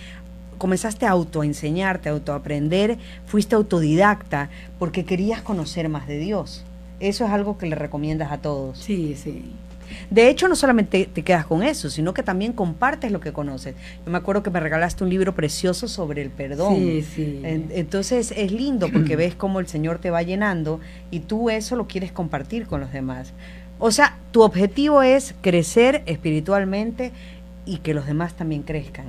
comenzaste a autoenseñarte, a autoaprender, fuiste autodidacta porque querías conocer más de Dios. Eso es algo que le recomiendas a todos. Sí, sí. De hecho, no solamente te quedas con eso, sino que también compartes lo que conoces. Yo me acuerdo que me regalaste un libro precioso sobre el perdón. Sí, sí. Entonces es lindo porque ves cómo el Señor te va llenando y tú eso lo quieres compartir con los demás. O sea, tu objetivo es crecer espiritualmente y que los demás también crezcan.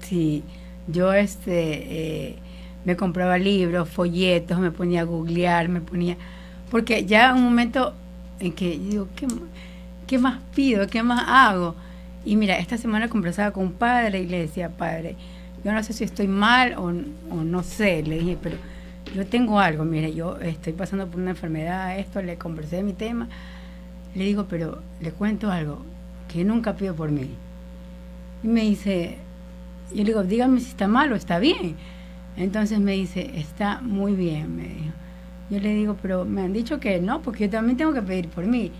Sí, yo este eh, me compraba libros, folletos, me ponía a googlear, me ponía porque ya un momento en que digo, ¿qué, ¿qué más pido? ¿Qué más hago? Y mira, esta semana conversaba con un padre y le decía, padre, yo no sé si estoy mal o, no sé, le dije, pero yo tengo algo, mire, yo estoy pasando por una enfermedad, esto, le conversé de mi tema, le digo, pero le cuento algo, que nunca pido por mí. Y me dice, yo le digo, dígame si está mal o está bien. Entonces me dice, está muy bien, me dijo. Yo le digo, pero me han dicho que no, porque yo también tengo que pedir por mí.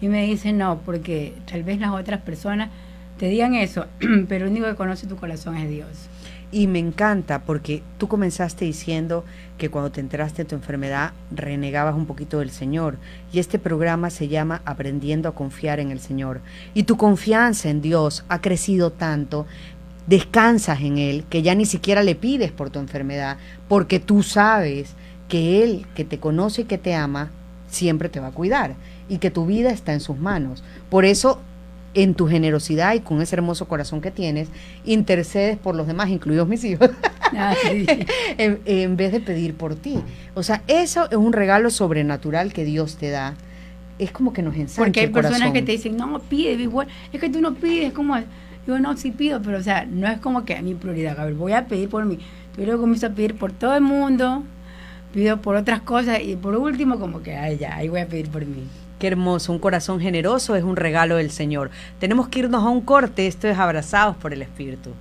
Y me dice, no, porque tal vez las otras personas te digan eso, [clears throat] pero el único que conoce tu corazón es Dios. Y me encanta porque tú comenzaste diciendo que cuando te enteraste de tu enfermedad renegabas un poquito del Señor. Y este programa se llama Aprendiendo a confiar en el Señor. Y tu confianza en Dios ha crecido tanto, descansas en Él, que ya ni siquiera le pides por tu enfermedad, porque tú sabes que Él, que te conoce y que te ama, siempre te va a cuidar y que tu vida está en sus manos. Por eso, en tu generosidad y con ese hermoso corazón que tienes, intercedes por los demás, incluidos mis hijos, [laughs] ah, [laughs] en, vez de pedir por ti. O sea, eso es un regalo sobrenatural que Dios te da. Es como que nos ensancha Porque hay personas que te dicen, no, pide igual, es que tú no pides, como Digo, no, sí pido, pero o sea, no es como que a mi prioridad. Ver, voy a pedir por mí. Pero luego comienzo a pedir por todo el mundo, pido por otras cosas y por último como que, ay, ya, ahí voy a pedir por mí. Qué hermoso, un corazón generoso es un regalo del Señor. Tenemos que irnos a un corte, esto es abrazados por el Espíritu.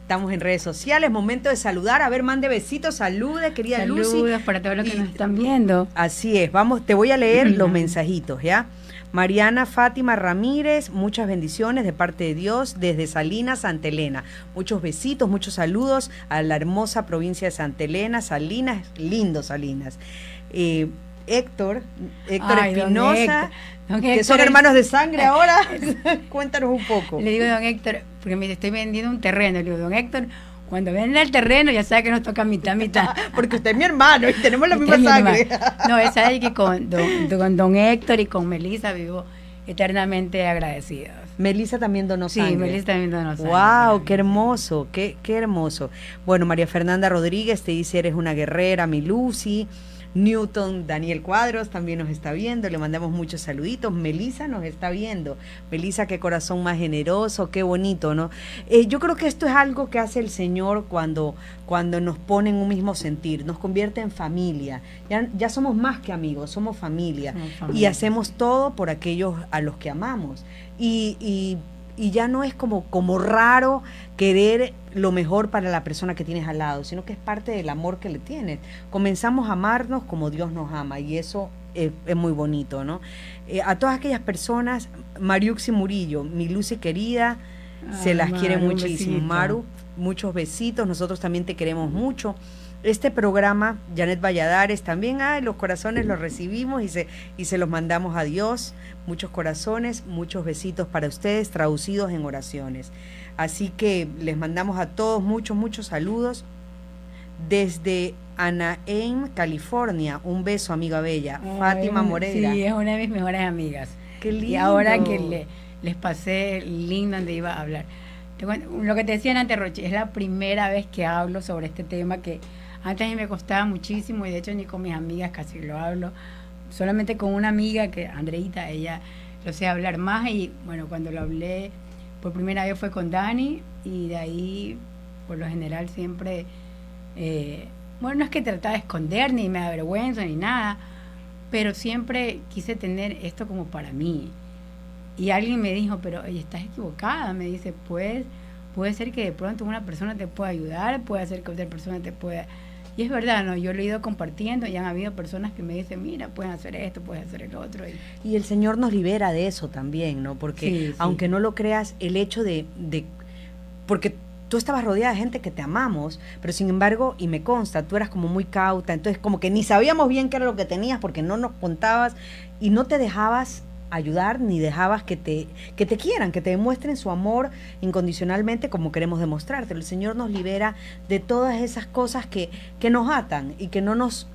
Estamos en redes sociales, momento de saludar. A ver, mande besitos, salude, querida Saludos Lucy. para todos los que nos están viendo. Así es, vamos, te voy a leer los mensajitos, ¿ya? Mariana Fátima Ramírez, muchas bendiciones de parte de Dios desde Salinas, Santa Elena. Muchos besitos, muchos saludos a la hermosa provincia de Santa Elena, Salinas, lindo Salinas. Eh, Héctor, Héctor Ay, Espinosa, Héctor. Que Héctor son hermanos de sangre [laughs] ahora. [laughs] Cuéntanos un poco. Le digo, don Héctor, porque me estoy vendiendo un terreno. Le digo, don Héctor, cuando venda el terreno ya sabe que nos toca mitad, mitad. [laughs] Porque usted es mi hermano y tenemos la Usted misma sangre. No, es ahí que con don, don Héctor y con Melissa vivo eternamente agradecidos. Melissa también donó Sí, sangre. Melissa también donó sangre. Wow, qué hermoso, qué, qué hermoso. Bueno, María Fernanda Rodríguez te dice eres una guerrera, mi Lucy. Newton Daniel Cuadros también nos está viendo, le mandamos muchos saluditos. Melissa nos está viendo. Melissa, qué corazón más generoso, qué bonito, ¿no? Eh, yo creo que esto es algo que hace el Señor cuando, cuando nos pone en un mismo sentir, nos convierte en familia. Ya, ya somos más que amigos, somos familia. Somos Y familia. hacemos todo por aquellos a los que amamos. Y, y- y ya no es como, como raro querer lo mejor para la persona que tienes al lado, sino que es parte del amor que le tienes. Comenzamos a amarnos como Dios nos ama y eso es, es muy bonito, ¿no? Eh, a todas aquellas personas, Mariuxi Murillo, mi Lucy querida, se Ay, las quiere Maru, muchísimo. Maru, muchos besitos, nosotros también te queremos mucho. Este programa, Janet Valladares, también, ay, los corazones los recibimos y se, y se los mandamos a Dios. Muchos corazones, muchos besitos para ustedes, traducidos en oraciones. Así que les mandamos a todos muchos, muchos saludos. Desde Anaheim, California, un beso, amiga bella. Ay, Fátima Moreira. Sí, es una de mis mejores amigas. Qué lindo. Y ahora que le- les pasé el link donde iba a hablar. Lo que te decían antes, Roche, es la primera vez que hablo sobre este tema que antes me costaba muchísimo y de hecho ni con mis amigas casi lo hablo. Solamente con una amiga que, Andreita, ella lo sé hablar más y bueno, cuando lo hablé por primera vez fue con Dani y de ahí, por lo general, siempre, eh, bueno, no es que trataba de esconder ni me avergüenza ni nada, pero siempre quise tener esto como para mí. Y alguien me dijo, pero oye, estás equivocada, me dice, pues puede ser que de pronto una persona te pueda ayudar, puede ser que otra persona te pueda... Y es verdad, ¿no? Yo lo he ido compartiendo y han habido personas que me dicen, mira, pueden hacer esto, pueden hacer el otro. Y, Y el Señor nos libera de eso también, ¿no? Porque Sí, sí. aunque no lo creas, el hecho de, de- Porque tú estabas rodeada de gente que te amamos, pero sin embargo, y me consta, tú eras como muy cauta, entonces como que ni sabíamos bien qué era lo que tenías porque no nos contabas y no te dejabas ayudar ni dejabas que te que te quieran, que te demuestren su amor incondicionalmente como queremos demostrarte. El Señor nos libera de todas esas cosas que, que nos atan y que no nos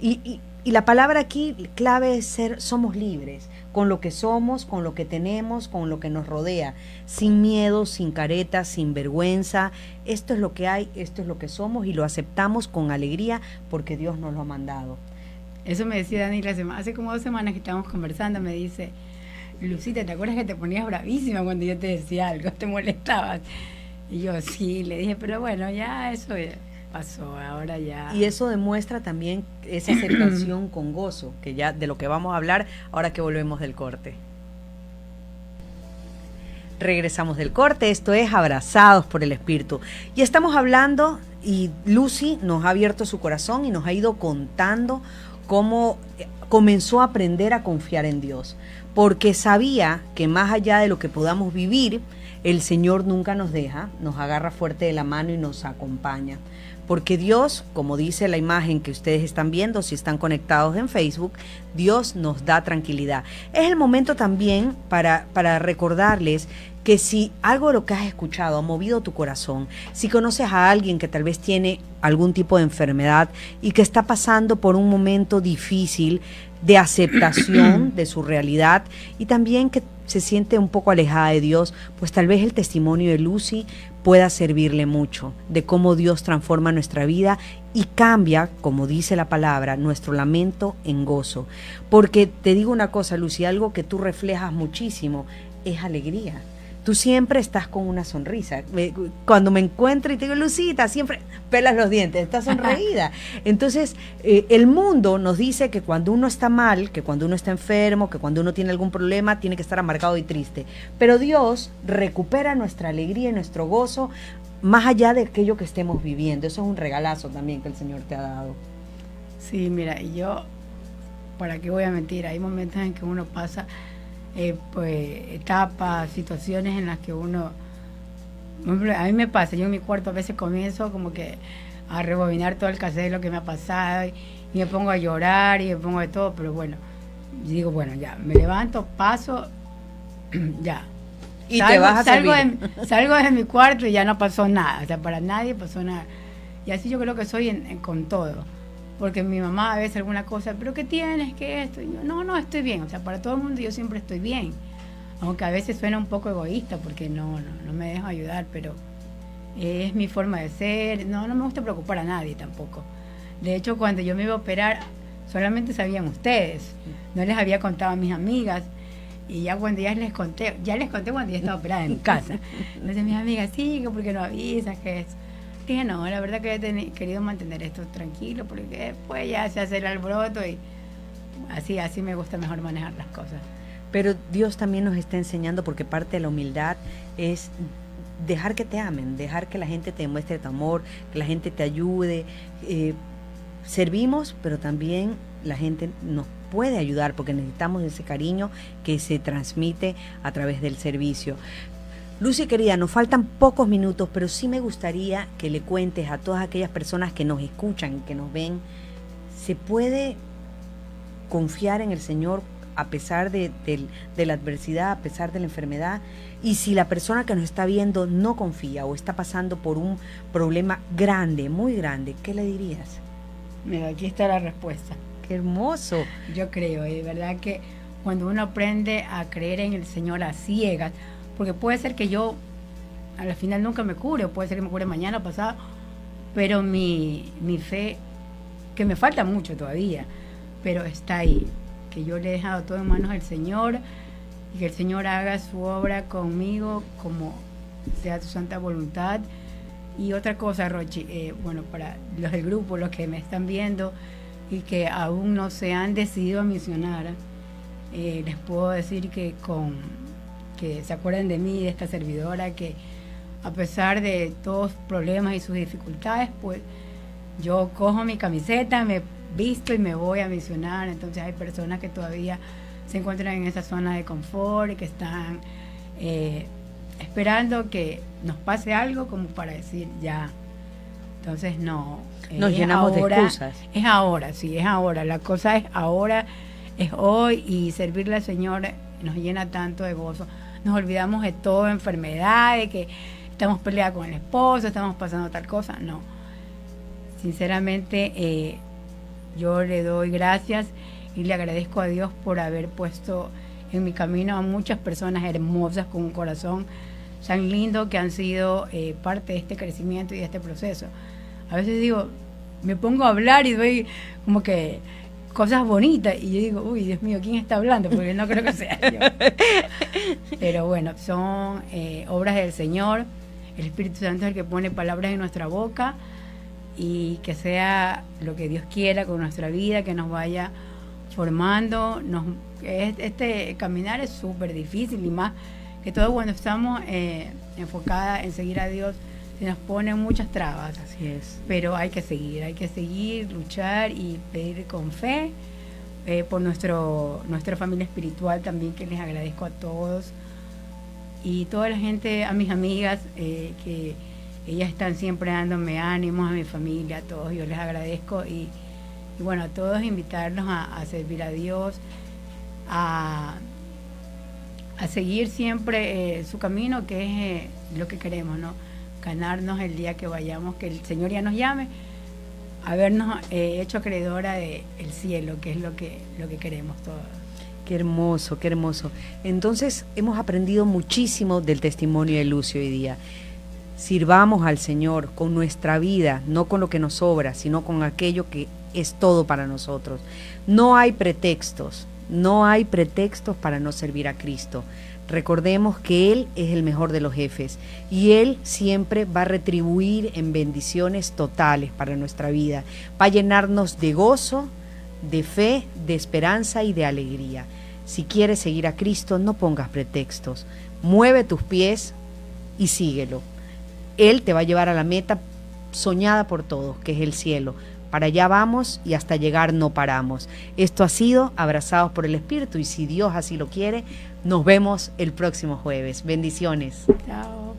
y, y- la palabra aquí clave es ser, somos libres, con lo que somos, con lo que tenemos, con lo que nos rodea, sin miedo, sin caretas, sin vergüenza. Esto es lo que hay, esto es lo que somos y lo aceptamos con alegría porque Dios nos lo ha mandado. Eso me decía Dani la semana, hace como dos semanas que estábamos conversando, me dice, Lucita, ¿te acuerdas que te ponías bravísima cuando yo te decía algo, [laughs] te molestabas? Y yo sí, le dije, pero bueno, ya eso ya pasó, ahora ya... Y eso demuestra también esa aceptación [clears throat] con gozo, que ya de lo que vamos a hablar ahora que volvemos del corte. Regresamos del corte, esto es Abrazados por el Espíritu. Y estamos hablando, y Lucy nos ha abierto su corazón y nos ha ido contando cómo eh, comenzó a aprender a confiar en Dios, porque sabía que más allá de lo que podamos vivir, el Señor nunca nos deja, nos agarra fuerte de la mano y nos acompaña. Porque Dios, como dice la imagen que ustedes están viendo, si están conectados en Facebook, Dios nos da tranquilidad. Es el momento también para, para recordarles que si algo de lo que has escuchado ha movido tu corazón, si conoces a alguien que tal vez tiene algún tipo de enfermedad y que está pasando por un momento difícil de aceptación de su realidad y también que se siente un poco alejada de Dios, pues tal vez el testimonio de Lucy pueda servirle mucho, de cómo Dios transforma nuestra vida y cambia, como dice la palabra, nuestro lamento en gozo. Porque te digo una cosa, Lucy, algo que tú reflejas muchísimo es alegría tú siempre estás con una sonrisa. Cuando me encuentro y te digo, Lucita, siempre pelas los dientes, estás sonreída. Entonces, eh, el mundo nos dice que cuando uno está mal, que cuando uno está enfermo, que cuando uno tiene algún problema, tiene que estar amargado y triste. Pero Dios recupera nuestra alegría y nuestro gozo más allá de aquello que estemos viviendo. Eso es un regalazo también que el Señor te ha dado. Sí, mira, yo, ¿para qué voy a mentir? Hay momentos en que uno pasa eh, pues, etapas, situaciones en las que uno... A mí me pasa, yo en mi cuarto a veces comienzo como que a rebobinar todo el cassette de lo que me ha pasado y, me pongo a llorar y me pongo de todo, pero bueno, digo, bueno, ya, me levanto, paso, [clears throat] ya. Y salgo, te vas a salgo de, salgo de mi cuarto y ya no pasó nada, o sea, para nadie pasó nada. Y así yo creo que soy con todo porque mi mamá a veces alguna cosa, pero ¿qué tienes? ¿Qué esto? Y yo, no, no, estoy bien. O sea, para todo el mundo yo siempre estoy bien. Aunque a veces suena un poco egoísta porque no, no, no me dejo ayudar, pero es mi forma de ser. No, no me gusta preocupar a nadie tampoco. De hecho, cuando yo me iba a operar, solamente sabían ustedes. No les había contado a mis amigas. Y ya cuando ya les conté, ya les conté cuando ya estaba operada en casa. [laughs] Entonces mis amigas, sí, que porque no avisas, que es Dije, no, la verdad que he querido mantener esto tranquilo porque después ya se hace el alboroto y así, así me gusta mejor manejar las cosas. Pero Dios también nos está enseñando porque parte de la humildad es dejar que te amen, dejar que la gente te muestre tu amor, que la gente te ayude. Eh, servimos, pero también la gente nos puede ayudar porque necesitamos ese cariño que se transmite a través del servicio. Lucy querida, nos faltan pocos minutos, pero sí me gustaría que le cuentes a todas aquellas personas que nos escuchan, que nos ven, ¿se puede confiar en el Señor a pesar de, la adversidad, a pesar de la enfermedad? Y si la persona que nos está viendo no confía o está pasando por un problema grande, muy grande, ¿qué le dirías? Mira, aquí está la respuesta. Qué hermoso. Yo creo, de verdad que cuando uno aprende a creer en el Señor a ciegas, porque puede ser que yo al final nunca me cure, puede ser que me cure mañana o pasado, pero mi, mi fe, que me falta mucho todavía, pero está ahí, que yo le he dejado todo en manos del Señor y que el Señor haga su obra conmigo como sea su santa voluntad. Y otra cosa, Rochi, eh, bueno, para los del grupo, los que me están viendo y que aún no se han decidido a misionar, eh, les puedo decir que con que se acuerden de mí, de esta servidora, que a pesar de todos los problemas y sus dificultades, pues yo cojo mi camiseta, me visto y me voy a misionar. Entonces hay personas que todavía se encuentran en esa zona de confort y que están eh, esperando que nos pase algo como para decir ya. Entonces no. Nos llenamos de excusas. Es ahora, sí, es ahora. La cosa es ahora, es hoy y servirle al Señor nos llena tanto de gozo nos olvidamos de todo, enfermedad, de que estamos peleados con el esposo, estamos pasando tal cosa. No. Sinceramente, eh, yo le doy gracias y le agradezco a Dios por haber puesto en mi camino a muchas personas hermosas con un corazón tan lindo que han sido eh, parte de este crecimiento y de este proceso. A veces digo, me pongo a hablar y doy como que cosas bonitas. Y yo digo, uy, Dios mío, ¿quién está hablando? Porque no creo que sea yo. [laughs] Pero bueno, son eh, obras del Señor. El Espíritu Santo es el que pone palabras en nuestra boca y que sea lo que Dios quiera con nuestra vida, que nos vaya formando. Nos, este caminar es súper difícil y más que todo cuando estamos eh, enfocadas en seguir a Dios se nos ponen muchas trabas. Así es. Pero hay que seguir, hay que seguir, luchar y pedir con fe eh, por nuestro, nuestra familia espiritual también, que les agradezco a todos. Y toda la gente, a mis amigas, eh, que ellas están siempre dándome ánimos, a mi familia, a todos, yo les agradezco. Y, bueno, a todos invitarnos a, servir a Dios, a, a seguir siempre eh, su camino, que es lo que queremos, ¿no? Ganarnos el día que vayamos, que el Señor ya nos llame, habernos eh, hecho acreedora del el cielo, que es lo que, lo que queremos todos. Qué hermoso, qué hermoso. Entonces hemos aprendido muchísimo del testimonio de Lucio hoy día. Sirvamos al Señor con nuestra vida, no con lo que nos sobra, sino con aquello que es todo para nosotros. No hay pretextos, no hay pretextos para no servir a Cristo. Recordemos que Él es el mejor de los jefes y Él siempre va a retribuir en bendiciones totales para nuestra vida, va a llenarnos de gozo, de fe, de esperanza y de alegría. Si quieres seguir a Cristo, no pongas pretextos. Mueve tus pies y síguelo. Él te va a llevar a la meta soñada por todos, que es el cielo. Para allá vamos y hasta llegar no paramos. Esto ha sido Abrazados por el Espíritu y si Dios así lo quiere, nos vemos el próximo jueves. Bendiciones. Chao.